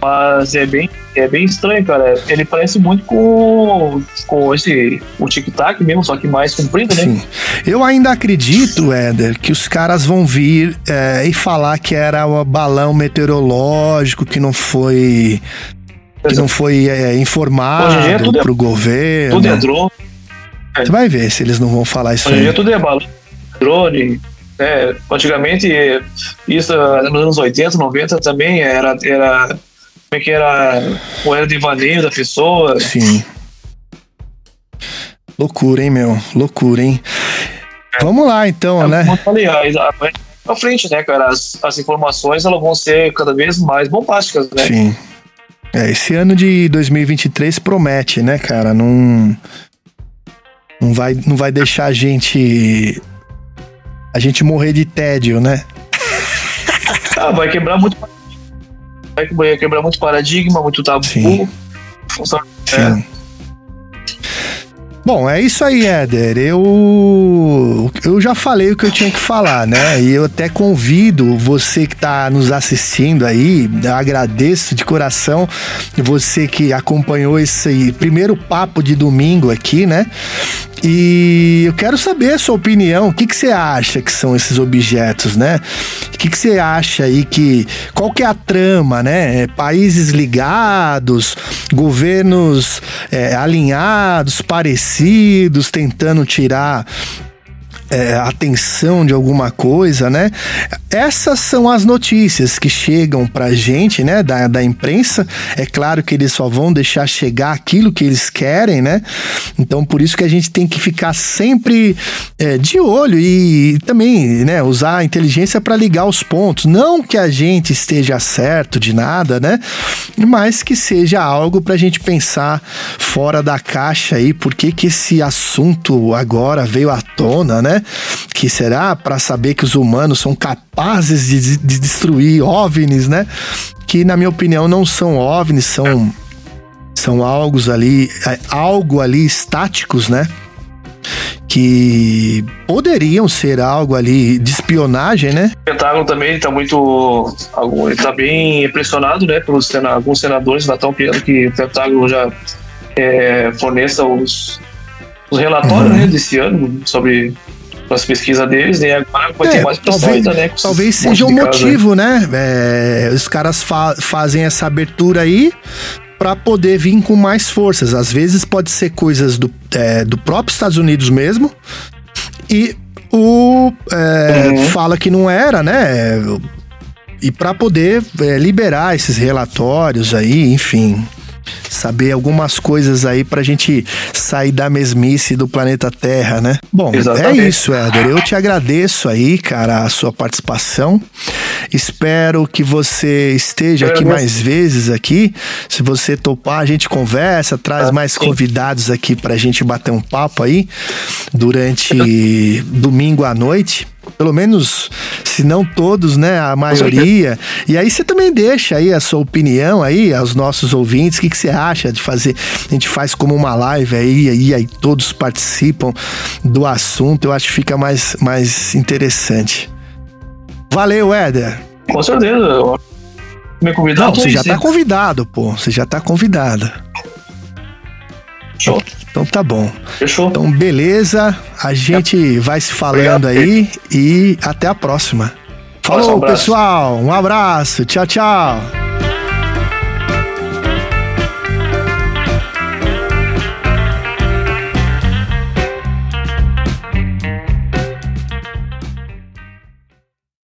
Mas é bem, é bem estranho, cara. Ele parece muito com, com esse o tic-tac mesmo, só que mais comprido, né? Sim. Eu ainda acredito, Éder, que os caras vão vir é, e falar que era o balão meteorológico que não foi que não foi é, informado é tudo pro é, governo. Tudo é drone. Você vai ver se eles não vão falar isso Hoje dia tudo é balão, drone. É, antigamente, isso nos anos 80, 90 também era, era como é que era o era de vaneio da pessoa. Sim. Loucura, hein, meu? Loucura, hein? É. Vamos lá, então, é, né? Como eu falei, pra frente, né, cara? As, as informações elas vão ser cada vez mais bombásticas, né? Sim. É, esse ano de 2023 promete, né, cara? Não, não, vai, não vai deixar a gente. A gente morrer de tédio, né? Ah, vai quebrar muito vai quebrar muito paradigma, muito tabu. Sim. Sim. Bom, é isso aí, Éder. Eu, eu já falei o que eu tinha que falar, né? E eu até convido você que está nos assistindo aí, agradeço de coração você que acompanhou esse primeiro papo de domingo aqui, né? E eu quero saber a sua opinião. O que, que você acha que são esses objetos, né? O que, que você acha aí que. Qual que é a trama, né? É, países ligados, governos é, alinhados, parecidos, tentando tirar é, atenção de alguma coisa, né? Essas são as notícias que chegam pra gente, né, da, da imprensa. É claro que eles só vão deixar chegar aquilo que eles querem, né? Então, por isso que a gente tem que ficar sempre é, de olho e também, né, usar a inteligência para ligar os pontos. Não que a gente esteja certo de nada, né? Mas que seja algo pra gente pensar fora da caixa aí, por que que esse assunto agora veio à tona, né? Que será para saber que os humanos são capazes de, de destruir OVNIs, né? Que na minha opinião não são OVNIs, são são algo ali, é, algo ali estáticos, né? que poderiam ser algo ali de espionagem, né? O Pentágono também está muito. está bem impressionado, né? Pelos alguns senadores já estão pedindo que o Pentágono já é, forneça os, os relatórios uhum. né, desse ano sobre as pesquisas deles, e agora vai é, ter mais pressão talvez, ainda, né? Talvez seja um motivo, né? É, os caras fa fazem essa abertura aí para poder vir com mais forças. Às vezes pode ser coisas do, é, do próprio Estados Unidos mesmo. E o é, uhum. fala que não era, né? E para poder é, liberar esses relatórios aí, enfim saber algumas coisas aí pra gente sair da mesmice do planeta Terra, né? Bom, é Exatamente. é isso, Éder. Eu te agradeço aí, cara, a sua participação. Espero que você esteja aqui mais vezes aqui. Se você topar, a gente conversa, traz ah, mais sim. convidados aqui pra gente bater um papo aí durante domingo à noite pelo menos, se não todos, né, a maioria. E aí você também deixa aí a sua opinião aí aos nossos ouvintes, o que, que você acha de fazer? A gente faz como uma live aí, aí, aí todos participam do assunto, eu acho que fica mais, mais interessante. Valeu, Éder. Com certeza. Me. Não, você já tá convidado, pô. Você já tá convidado. Show. Então tá bom. Fechou. Então beleza, a gente vai se falando Obrigado. aí e até a próxima. Falou, um pessoal. Um abraço. Tchau, tchau.